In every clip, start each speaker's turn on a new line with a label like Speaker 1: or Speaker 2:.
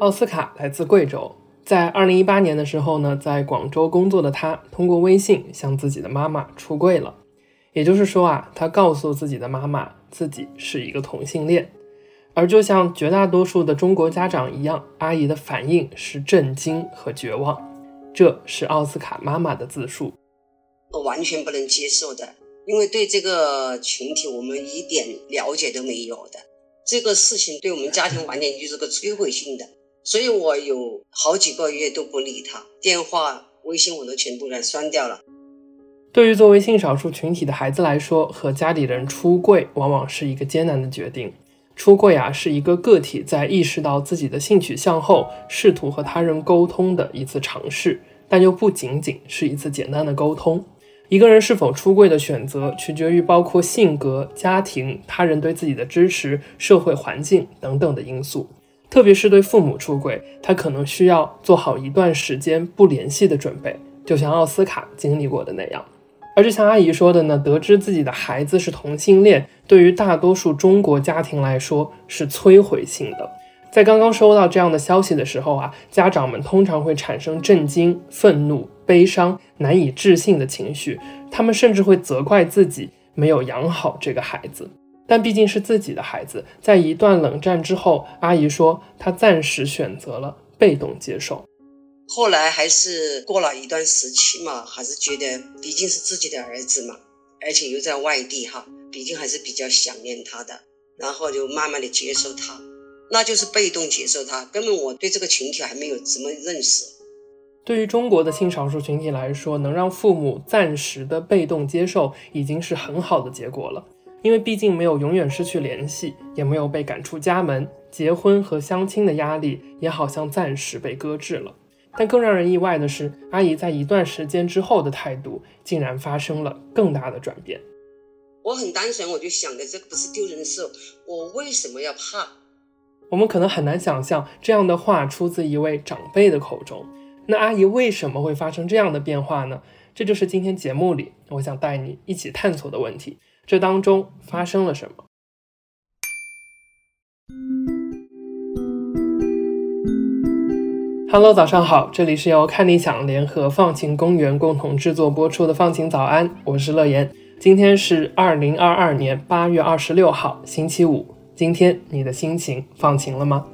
Speaker 1: 奥斯卡来自贵州，在二零一八年的时候呢，在广州工作的他通过微信向自己的妈妈出柜了。也就是说啊，他告诉自己的妈妈自己是一个同性恋。而就像绝大多数的中国家长一样，阿姨的反应是震惊和绝望。这是奥斯卡妈妈的自述：
Speaker 2: 我完全不能接受的，因为对这个群体我们一点了解都没有的。这个事情对我们家庭完全就是个摧毁性的，所以我有好几个月都不理他，电话、微信我都全部给删掉了。
Speaker 1: 对于作为性少数群体的孩子来说，和家里人出柜往往是一个艰难的决定。出柜啊，是一个个体在意识到自己的性取向后，试图和他人沟通的一次尝试，但又不仅仅是一次简单的沟通。一个人是否出柜的选择，取决于包括性格、家庭、他人对自己的支持、社会环境等等的因素。特别是对父母出轨，他可能需要做好一段时间不联系的准备，就像奥斯卡经历过的那样。而就像阿姨说的呢，得知自己的孩子是同性恋，对于大多数中国家庭来说是摧毁性的。在刚刚收到这样的消息的时候啊，家长们通常会产生震惊、愤怒、悲伤、难以置信的情绪，他们甚至会责怪自己没有养好这个孩子。但毕竟是自己的孩子，在一段冷战之后，阿姨说她暂时选择了被动接受。
Speaker 2: 后来还是过了一段时期嘛，还是觉得毕竟是自己的儿子嘛，而且又在外地哈，毕竟还是比较想念他的，然后就慢慢的接受他，那就是被动接受他，根本我对这个群体还没有怎么认识。
Speaker 1: 对于中国的性少数群体来说，能让父母暂时的被动接受，已经是很好的结果了，因为毕竟没有永远失去联系，也没有被赶出家门，结婚和相亲的压力也好像暂时被搁置了。但更让人意外的是，阿姨在一段时间之后的态度竟然发生了更大的转变。
Speaker 2: 我很单纯，我就想着这不是丢人的事，我为什么要怕？
Speaker 1: 我们可能很难想象这样的话出自一位长辈的口中。那阿姨为什么会发生这样的变化呢？这就是今天节目里我想带你一起探索的问题。这当中发生了什么？Hello，早上好，这里是由看理想联合放晴公园共同制作播出的放晴早安，我是乐言。今天是二零二二年八月二十六号，星期五。今天你的心情放晴了吗？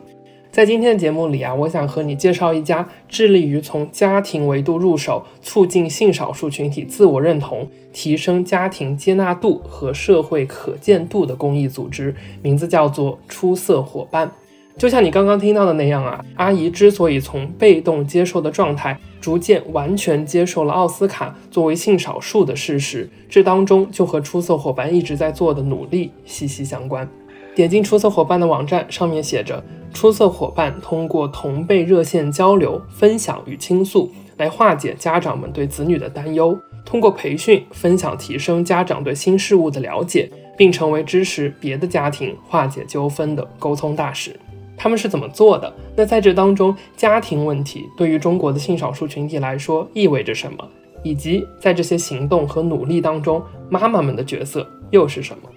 Speaker 1: 在今天的节目里啊，我想和你介绍一家致力于从家庭维度入手，促进性少数群体自我认同，提升家庭接纳度和社会可见度的公益组织，名字叫做出色伙伴。就像你刚刚听到的那样啊，阿姨之所以从被动接受的状态，逐渐完全接受了奥斯卡作为性少数的事实，这当中就和出色伙伴一直在做的努力息息相关。点进出色伙伴的网站，上面写着：出色伙伴通过同辈热线交流、分享与倾诉，来化解家长们对子女的担忧；通过培训、分享，提升家长对新事物的了解，并成为支持别的家庭化解纠纷的沟通大使。他们是怎么做的？那在这当中，家庭问题对于中国的性少数群体来说意味着什么？以及在这些行动和努力当中，妈妈们的角色又是什么？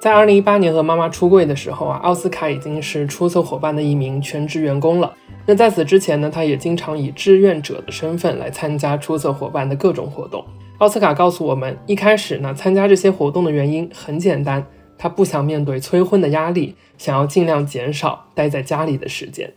Speaker 1: 在二零一八年和妈妈出柜的时候啊，奥斯卡已经是出色伙伴的一名全职员工了。那在此之前呢，他也经常以志愿者的身份来参加出色伙伴的各种活动。奥斯卡告诉我们，一开始呢，参加这些活动的原因很简单。他不想面对催婚的压力，想要尽量减少待在家里的时间。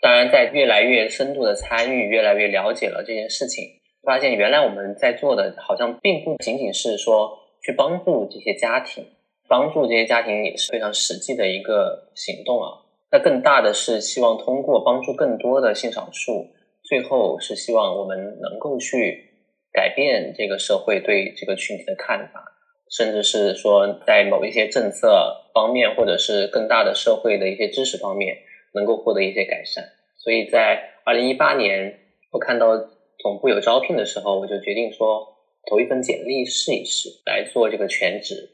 Speaker 3: 当然，在越来越深度的参与，越来越了解了这件事情，发现原来我们在做的，好像并不仅仅是说去帮助这些家庭，帮助这些家庭也是非常实际的一个行动啊。那更大的是希望通过帮助更多的性少数，最后是希望我们能够去改变这个社会对这个群体的看法。甚至是说，在某一些政策方面，或者是更大的社会的一些知识方面，能够获得一些改善。所以在二零一八年，我看到总部有招聘的时候，我就决定说投一份简历试一试，来做这个全职。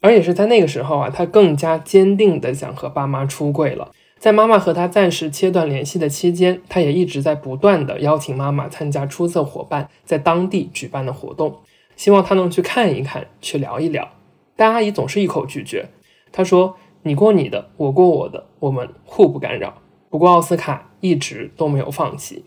Speaker 1: 而也是在那个时候啊，他更加坚定的想和爸妈出柜了。在妈妈和他暂时切断联系的期间，他也一直在不断的邀请妈妈参加出色伙伴在当地举办的活动。希望他能去看一看，去聊一聊，但阿姨总是一口拒绝。她说：“你过你的，我过我的，我们互不干扰。不过奥斯卡一直都没有放弃。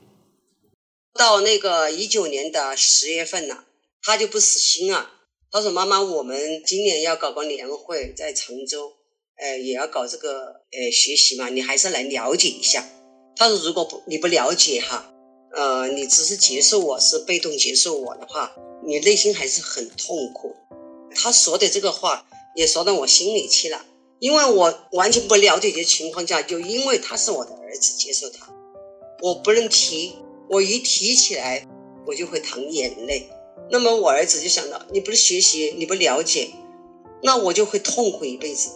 Speaker 2: 到那个一九年的十月份了，他就不死心啊。他说：“妈妈，我们今年要搞个年会，在常州，呃，也要搞这个呃学习嘛，你还是来了解一下。”他说：“如果不你不了解哈，呃，你只是接受我是被动接受我的话，你内心还是很痛苦。”他说的这个话也说到我心里去了，因为我完全不了解的情况下，就因为他是我的儿子，接受他，我不能提，我一提起来我就会淌眼泪。那么我儿子就想到，你不是学习，你不了解，那我就会痛苦一辈子的。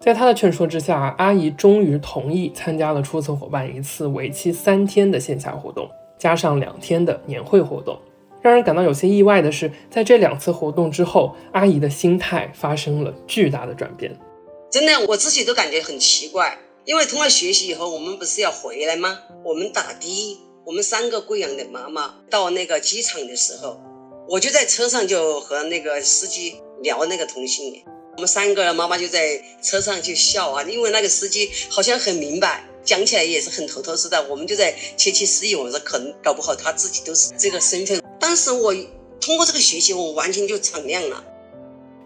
Speaker 1: 在他的劝说之下，阿姨终于同意参加了出色伙伴一次为期三天的线下活动，加上两天的年会活动。让人感到有些意外的是，在这两次活动之后，阿姨的心态发生了巨大的转变。
Speaker 2: 真的，我自己都感觉很奇怪，因为通过学习以后，我们不是要回来吗？我们打的。我们三个贵阳的妈妈到那个机场的时候，我就在车上就和那个司机聊那个同性恋。我们三个妈妈就在车上就笑啊，因为那个司机好像很明白，讲起来也是很头头是道。我们就在窃窃私语，我说可能搞不好他自己都是这个身份。当时我通过这个学习，我完全就敞亮了。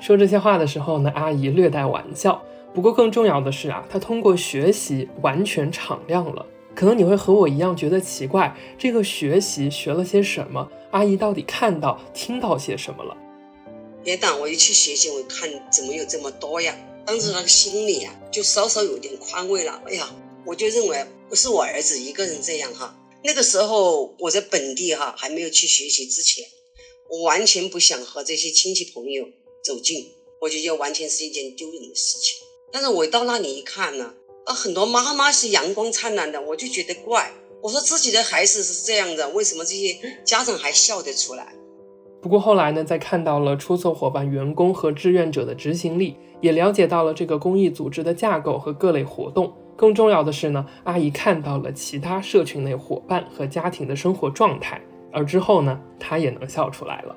Speaker 1: 说这些话的时候呢，阿姨略带玩笑。不过更重要的是啊，她通过学习完全敞亮了。可能你会和我一样觉得奇怪，这个学习学了些什么？阿姨到底看到、听到些什么了？
Speaker 2: 别等我一去学习，我看怎么有这么多呀？当时那个心里呀，就稍稍有点宽慰了。哎呀，我就认为不是我儿子一个人这样哈。那个时候我在本地哈，还没有去学习之前，我完全不想和这些亲戚朋友走近，我就觉得完全是一件丢人的事情。但是我到那里一看呢。啊，很多妈妈是阳光灿烂的，我就觉得怪。我说自己的孩子是这样的，为什么这些家长还笑得出来？
Speaker 1: 不过后来呢，在看到了出色伙伴员工和志愿者的执行力，也了解到了这个公益组织的架构和各类活动。更重要的是呢，阿姨看到了其他社群内伙伴和家庭的生活状态，而之后呢，她也能笑出来了。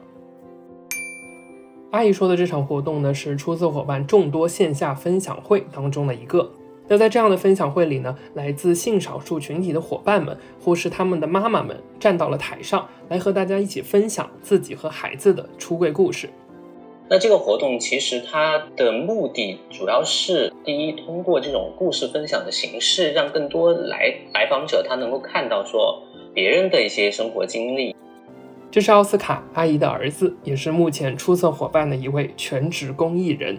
Speaker 1: 阿姨说的这场活动呢，是出色伙伴众多线下分享会当中的一个。那在这样的分享会里呢，来自性少数群体的伙伴们，或是他们的妈妈们，站到了台上来和大家一起分享自己和孩子的出柜故事。
Speaker 3: 那这个活动其实它的目的主要是，第一，通过这种故事分享的形式，让更多来来访者他能够看到说别人的一些生活经历。
Speaker 1: 这是奥斯卡阿姨的儿子，也是目前出色伙伴的一位全职公益人。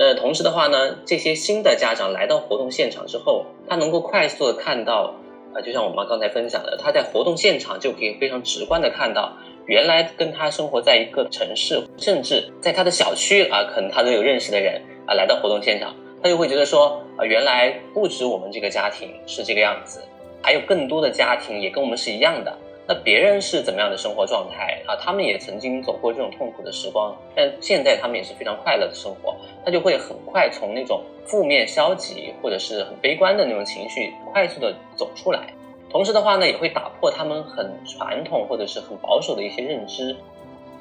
Speaker 3: 那同时的话呢，这些新的家长来到活动现场之后，他能够快速的看到，啊，就像我妈刚才分享的，他在活动现场就可以非常直观的看到，原来跟他生活在一个城市，甚至在他的小区啊，可能他都有认识的人啊，来到活动现场，他就会觉得说，啊，原来不止我们这个家庭是这个样子，还有更多的家庭也跟我们是一样的。那别人是怎么样的生活状态啊？他们也曾经走过这种痛苦的时光，但现在他们也是非常快乐的生活。他就会很快从那种负面、消极或者是很悲观的那种情绪快速的走出来。同时的话呢，也会打破他们很传统或者是很保守的一些认知，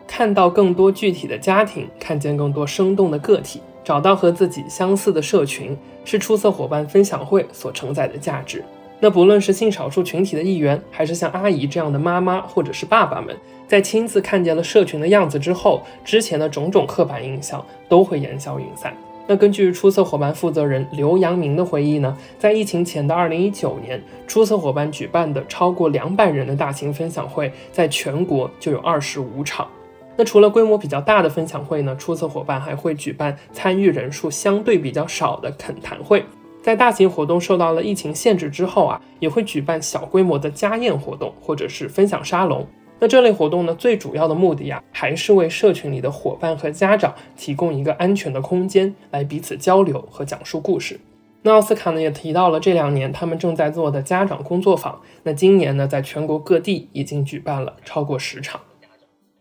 Speaker 1: 看到更多具体的家庭，看见更多生动的个体，找到和自己相似的社群，是出色伙伴分享会所承载的价值。那不论是性少数群体的一员，还是像阿姨这样的妈妈或者是爸爸们，在亲自看见了社群的样子之后，之前的种种刻板印象都会烟消云散。那根据出色伙伴负责人刘阳明的回忆呢，在疫情前的二零一九年，出色伙伴举办的超过两百人的大型分享会，在全国就有二十五场。那除了规模比较大的分享会呢，出色伙伴还会举办参与人数相对比较少的恳谈会。在大型活动受到了疫情限制之后啊，也会举办小规模的家宴活动或者是分享沙龙。那这类活动呢，最主要的目的呀，还是为社群里的伙伴和家长提供一个安全的空间，来彼此交流和讲述故事。那奥斯卡呢，也提到了这两年他们正在做的家长工作坊。那今年呢，在全国各地已经举办了超过十场。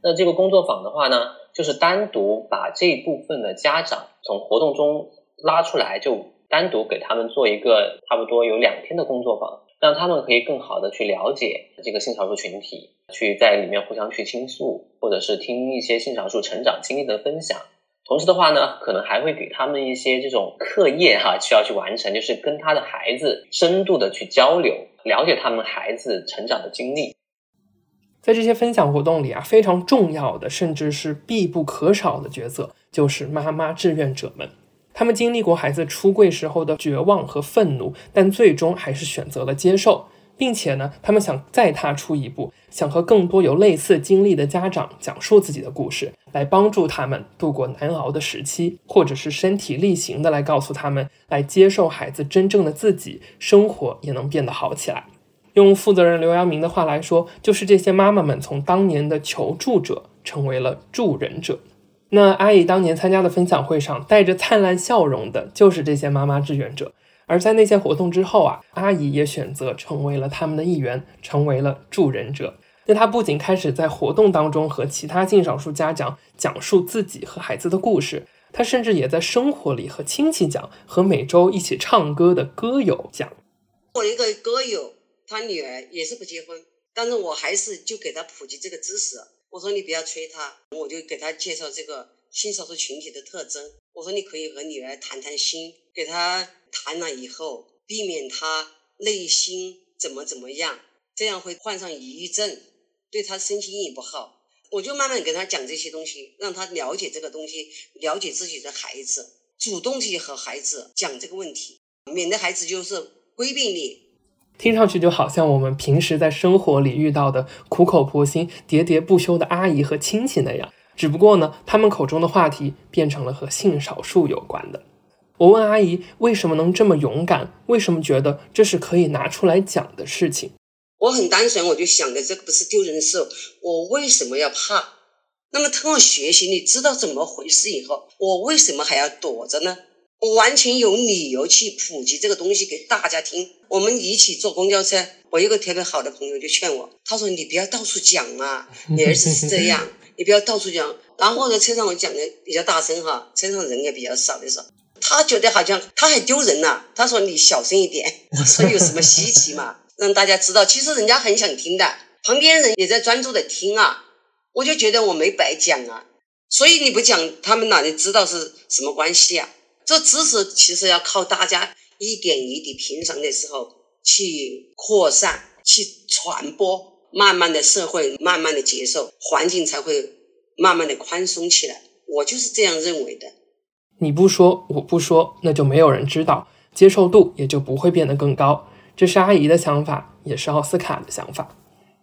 Speaker 3: 那这个工作坊的话呢，就是单独把这部分的家长从活动中拉出来，就。单独给他们做一个差不多有两天的工作坊，让他们可以更好的去了解这个性少数群体，去在里面互相去倾诉，或者是听一些性少数成长经历的分享，同时的话呢，可能还会给他们一些这种课业哈，需要去完成，就是跟他的孩子深度的去交流，了解他们孩子成长的经历。
Speaker 1: 在这些分享活动里啊，非常重要的，甚至是必不可少的角色，就是妈妈志愿者们。他们经历过孩子出柜时候的绝望和愤怒，但最终还是选择了接受。并且呢，他们想再踏出一步，想和更多有类似经历的家长讲述自己的故事，来帮助他们度过难熬的时期，或者是身体力行的来告诉他们，来接受孩子真正的自己，生活也能变得好起来。用负责人刘阳明的话来说，就是这些妈妈们从当年的求助者成为了助人者。那阿姨当年参加的分享会上，带着灿烂笑容的，就是这些妈妈志愿者。而在那些活动之后啊，阿姨也选择成为了他们的一员，成为了助人者。那她不仅开始在活动当中和其他性少数家长讲述自己和孩子的故事，她甚至也在生活里和亲戚讲，和每周一起唱歌的歌友讲。
Speaker 2: 我一个歌友，他女儿也是不结婚，但是我还是就给他普及这个知识。我说你不要催他，我就给他介绍这个性少数群体的特征。我说你可以和女儿谈谈心，给他。谈了以后，避免他内心怎么怎么样，这样会患上抑郁症，对他身心也不好。我就慢慢给他讲这些东西，让他了解这个东西，了解自己的孩子，主动去和孩子讲这个问题，免得孩子就是规避你。
Speaker 1: 听上去就好像我们平时在生活里遇到的苦口婆心、喋喋不休的阿姨和亲戚那样，只不过呢，他们口中的话题变成了和性少数有关的。我问阿姨为什么能这么勇敢？为什么觉得这是可以拿出来讲的事情？
Speaker 2: 我很单纯，我就想的这个不是丢人的事，我为什么要怕？那么通过学习，你知道怎么回事以后，我为什么还要躲着呢？我完全有理由去普及这个东西给大家听。我们一起坐公交车，我一个特别好的朋友就劝我，他说：“你不要到处讲啊，你儿子是这样，你不要到处讲。”然后在车上我讲的比较大声哈，车上人也比较少的时候。他觉得好像他还丢人呢。他说：“你小声一点。”我说：“有什么稀奇嘛？让大家知道，其实人家很想听的，旁边人也在专注的听啊。”我就觉得我没白讲啊。所以你不讲，他们哪里知道是什么关系啊？这知识其实要靠大家一点一滴平常的时候去扩散、去传播，慢慢的社会慢慢的接受，环境才会慢慢的宽松起来。我就是这样认为的。
Speaker 1: 你不说，我不说，那就没有人知道，接受度也就不会变得更高。这是阿姨的想法，也是奥斯卡的想法。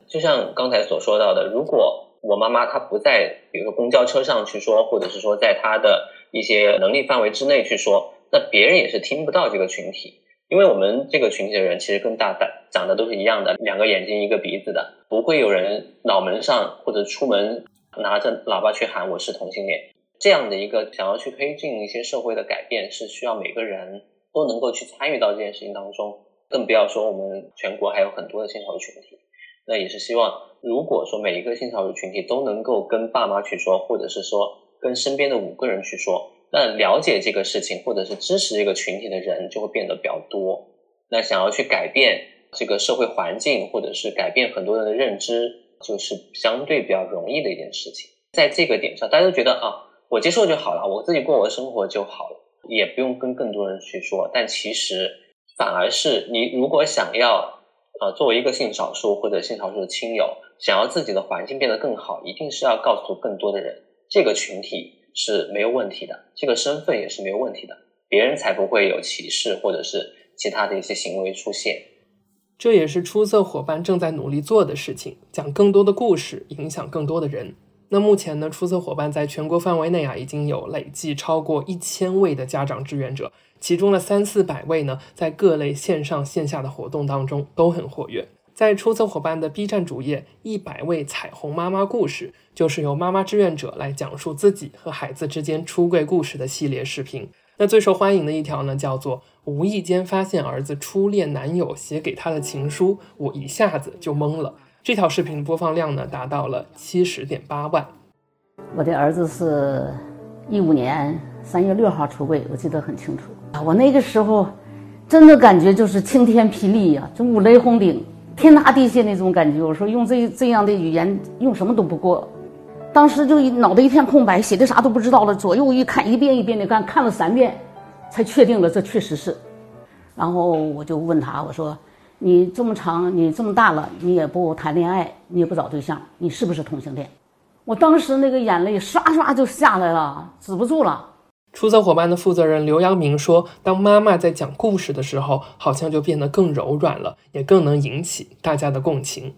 Speaker 3: 就像刚才所说到的，如果我妈妈她不在，比如说公交车上去说，或者是说在她的一些能力范围之内去说，那别人也是听不到这个群体，因为我们这个群体的人其实跟大大长得都是一样的，两个眼睛一个鼻子的，不会有人脑门上或者出门拿着喇叭去喊我是同性恋。这样的一个想要去推进一些社会的改变，是需要每个人都能够去参与到这件事情当中，更不要说我们全国还有很多的性少数群体。那也是希望，如果说每一个性少数群体都能够跟爸妈去说，或者是说跟身边的五个人去说，那了解这个事情或者是支持这个群体的人就会变得比较多。那想要去改变这个社会环境，或者是改变很多人的认知，就是相对比较容易的一件事情。在这个点上，大家都觉得啊。我接受就好了，我自己过我的生活就好了，也不用跟更多人去说。但其实反而是你如果想要，啊，作为一个性少数或者性少数的亲友，想要自己的环境变得更好，一定是要告诉更多的人，这个群体是没有问题的，这个身份也是没有问题的，别人才不会有歧视或者是其他的一些行为出现。
Speaker 1: 这也是出色伙伴正在努力做的事情，讲更多的故事，影响更多的人。那目前呢，出色伙伴在全国范围内啊，已经有累计超过一千位的家长志愿者，其中的三四百位呢，在各类线上线下的活动当中都很活跃。在出色伙伴的 B 站主页，一百位彩虹妈妈故事，就是由妈妈志愿者来讲述自己和孩子之间出柜故事的系列视频。那最受欢迎的一条呢，叫做“无意间发现儿子初恋男友写给他的情书，我一下子就懵了”。这条视频播放量呢，达到了七十点八万。
Speaker 4: 我的儿子是一五年三月六号出柜，我记得很清楚啊。我那个时候真的感觉就是晴天霹雳呀，就五雷轰顶，天塌地陷那种感觉。我说用这这样的语言用什么都不过。当时就脑袋一片空白，写的啥都不知道了。左右一看，一遍一遍的看，看了三遍，才确定了这确实是。然后我就问他，我说：“你这么长，你这么大了，你也不谈恋爱，你也不找对象，你是不是同性恋？”我当时那个眼泪唰唰就下来了，止不住了。
Speaker 1: 出色伙伴的负责人刘阳明说：“当妈妈在讲故事的时候，好像就变得更柔软了，也更能引起大家的共情。”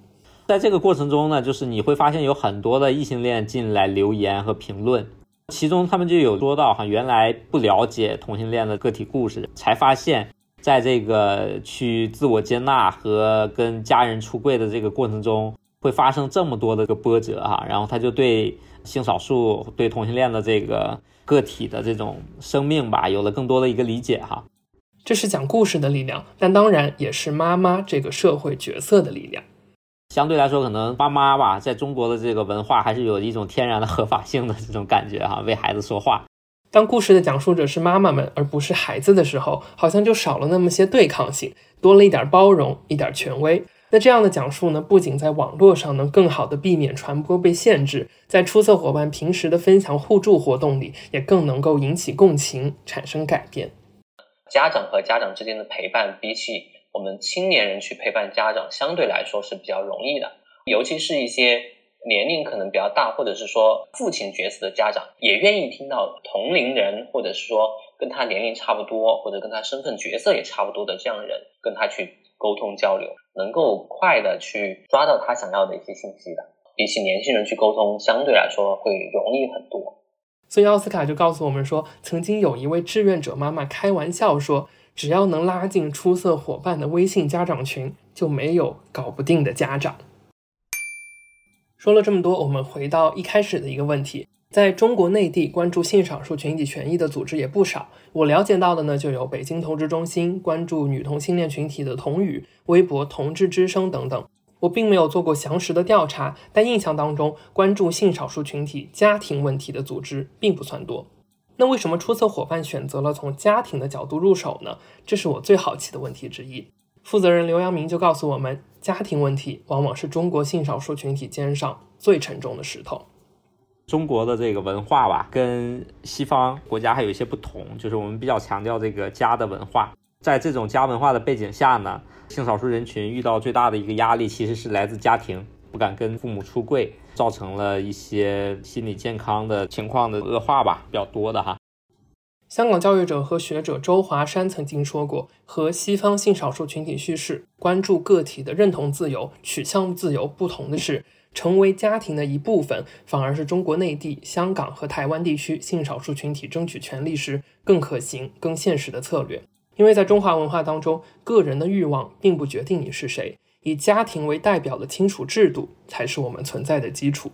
Speaker 5: 在这个过程中呢，就是你会发现有很多的异性恋进来留言和评论，其中他们就有说到哈，原来不了解同性恋的个体故事，才发现，在这个去自我接纳和跟家人出柜的这个过程中，会发生这么多的个波折哈，然后他就对性少数、对同性恋的这个个体的这种生命吧，有了更多的一个理解哈。
Speaker 1: 这是讲故事的力量，但当然也是妈妈这个社会角色的力量。
Speaker 5: 相对来说，可能妈妈吧，在中国的这个文化还是有一种天然的合法性的这种感觉哈，为孩子说话。
Speaker 1: 当故事的讲述者是妈妈们，而不是孩子的时候，好像就少了那么些对抗性，多了一点包容，一点权威。那这样的讲述呢，不仅在网络上能更好的避免传播被限制，在出色伙伴平时的分享互助活动里，也更能够引起共情，产生改变。
Speaker 3: 家长和家长之间的陪伴，比起。我们青年人去陪伴家长，相对来说是比较容易的，尤其是一些年龄可能比较大，或者是说父亲角色的家长，也愿意听到同龄人，或者是说跟他年龄差不多，或者跟他身份角色也差不多的这样人，跟他去沟通交流，能够快的去抓到他想要的一些信息的，比起年轻人去沟通，相对来说会容易很多。
Speaker 1: 所以奥斯卡就告诉我们说，曾经有一位志愿者妈妈开玩笑说。只要能拉进出色伙伴的微信家长群，就没有搞不定的家长。说了这么多，我们回到一开始的一个问题：在中国内地，关注性少数群体权益的组织也不少。我了解到的呢，就有北京同志中心关注女同性恋群体的同语、微博同志之声等等。我并没有做过详实的调查，但印象当中，关注性少数群体家庭问题的组织并不算多。那为什么出色伙伴选择了从家庭的角度入手呢？这是我最好奇的问题之一。负责人刘阳明就告诉我们，家庭问题往往是中国性少数群体肩上最沉重的石头。
Speaker 5: 中国的这个文化吧，跟西方国家还有一些不同，就是我们比较强调这个家的文化。在这种家文化的背景下呢，性少数人群遇到最大的一个压力，其实是来自家庭，不敢跟父母出柜。造成了一些心理健康的情况的恶化吧，比较多的哈。
Speaker 1: 香港教育者和学者周华山曾经说过，和西方性少数群体叙事关注个体的认同自由、取向自由不同的是，成为家庭的一部分，反而是中国内地、香港和台湾地区性少数群体争取权利时更可行、更现实的策略。因为在中华文化当中，个人的欲望并不决定你是谁。以家庭为代表的亲属制度才是我们存在的基础。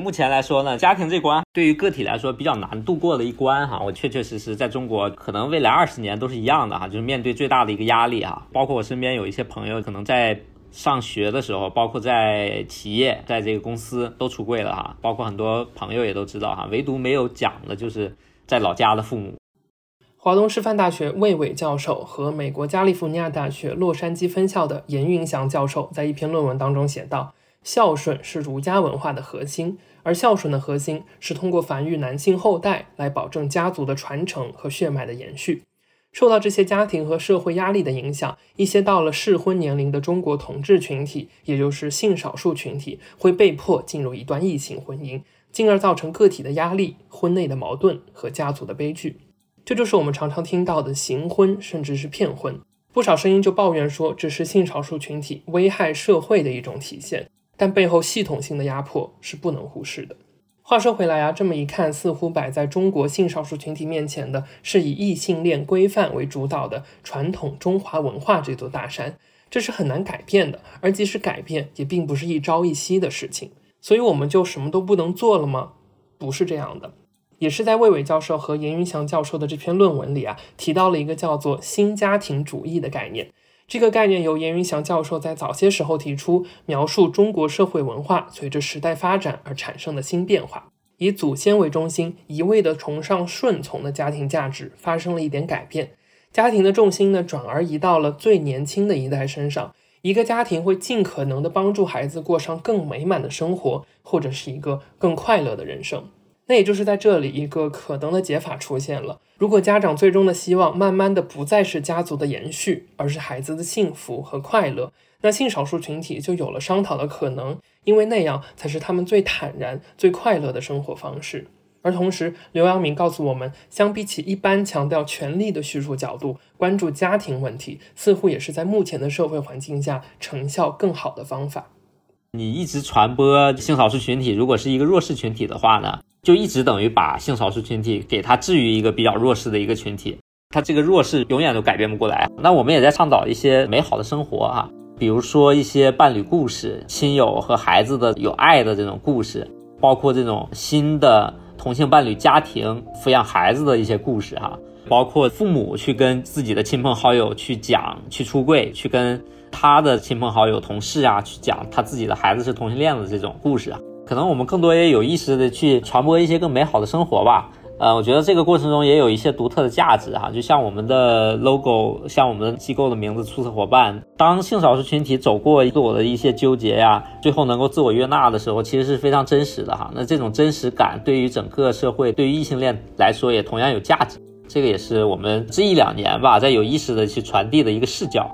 Speaker 5: 目前来说呢，家庭这关对于个体来说比较难度过的一关哈。我确确实实在中国，可能未来二十年都是一样的哈，就是面对最大的一个压力哈。包括我身边有一些朋友，可能在上学的时候，包括在企业，在这个公司都出柜了哈。包括很多朋友也都知道哈，唯独没有讲的就是在老家的父母。
Speaker 1: 华东师范大学魏伟教授和美国加利福尼亚大学洛杉矶分校的严云祥教授在一篇论文当中写道：“孝顺是儒家文化的核心，而孝顺的核心是通过繁育男性后代来保证家族的传承和血脉的延续。受到这些家庭和社会压力的影响，一些到了适婚年龄的中国同志群体，也就是性少数群体，会被迫进入一段异性婚姻，进而造成个体的压力、婚内的矛盾和家族的悲剧。”这就是我们常常听到的行婚，甚至是骗婚。不少声音就抱怨说，这是性少数群体危害社会的一种体现。但背后系统性的压迫是不能忽视的。话说回来啊，这么一看，似乎摆在中国性少数群体面前的是以异性恋规范为主导的传统中华文化这座大山，这是很难改变的。而即使改变，也并不是一朝一夕的事情。所以我们就什么都不能做了吗？不是这样的。也是在魏伟教授和严云祥教授的这篇论文里啊，提到了一个叫做“新家庭主义”的概念。这个概念由严云祥教授在早些时候提出，描述中国社会文化随着时代发展而产生的新变化。以祖先为中心，一味的崇尚顺从的家庭价值发生了一点改变，家庭的重心呢，转而移到了最年轻的一代身上。一个家庭会尽可能的帮助孩子过上更美满的生活，或者是一个更快乐的人生。那也就是在这里，一个可能的解法出现了。如果家长最终的希望，慢慢的不再是家族的延续，而是孩子的幸福和快乐，那性少数群体就有了商讨的可能，因为那样才是他们最坦然、最快乐的生活方式。而同时，刘阳明告诉我们，相比起一般强调权力的叙述角度，关注家庭问题，似乎也是在目前的社会环境下成效更好的方法。
Speaker 5: 你一直传播性少数群体，如果是一个弱势群体的话呢，就一直等于把性少数群体给他置于一个比较弱势的一个群体，他这个弱势永远都改变不过来。那我们也在倡导一些美好的生活啊，比如说一些伴侣故事、亲友和孩子的有爱的这种故事，包括这种新的。同性伴侣家庭抚养孩子的一些故事哈，包括父母去跟自己的亲朋好友去讲去出柜，去跟他的亲朋好友、同事啊去讲他自己的孩子是同性恋的这种故事啊，可能我们更多也有意识的去传播一些更美好的生活吧。呃，我觉得这个过程中也有一些独特的价值哈，就像我们的 logo，像我们机构的名字“出色伙伴”。当性少数群体走过自我的一些纠结呀，最后能够自我悦纳的时候，其实是非常真实的哈。那这种真实感对于整个社会，对于异性恋来说也同样有价值。这个也是我们这一两年吧，在有意识的去传递的一个视角。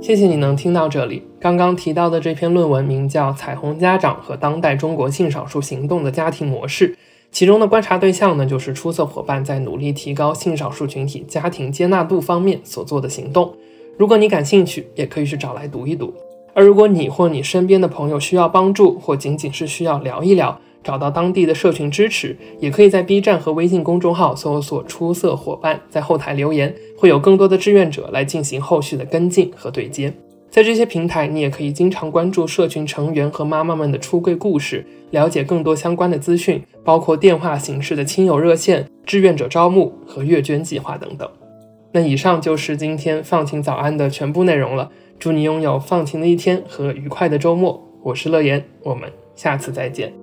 Speaker 1: 谢谢你能听到这里。刚刚提到的这篇论文名叫《彩虹家长和当代中国性少数行动的家庭模式》，其中的观察对象呢，就是出色伙伴在努力提高性少数群体家庭接纳度方面所做的行动。如果你感兴趣，也可以去找来读一读。而如果你或你身边的朋友需要帮助，或仅仅是需要聊一聊，找到当地的社群支持，也可以在 B 站和微信公众号搜索“出色伙伴”，在后台留言，会有更多的志愿者来进行后续的跟进和对接。在这些平台，你也可以经常关注社群成员和妈妈们的出柜故事，了解更多相关的资讯，包括电话形式的亲友热线、志愿者招募和月捐计划等等。那以上就是今天放晴早安的全部内容了。祝你拥有放晴的一天和愉快的周末。我是乐言，我们下次再见。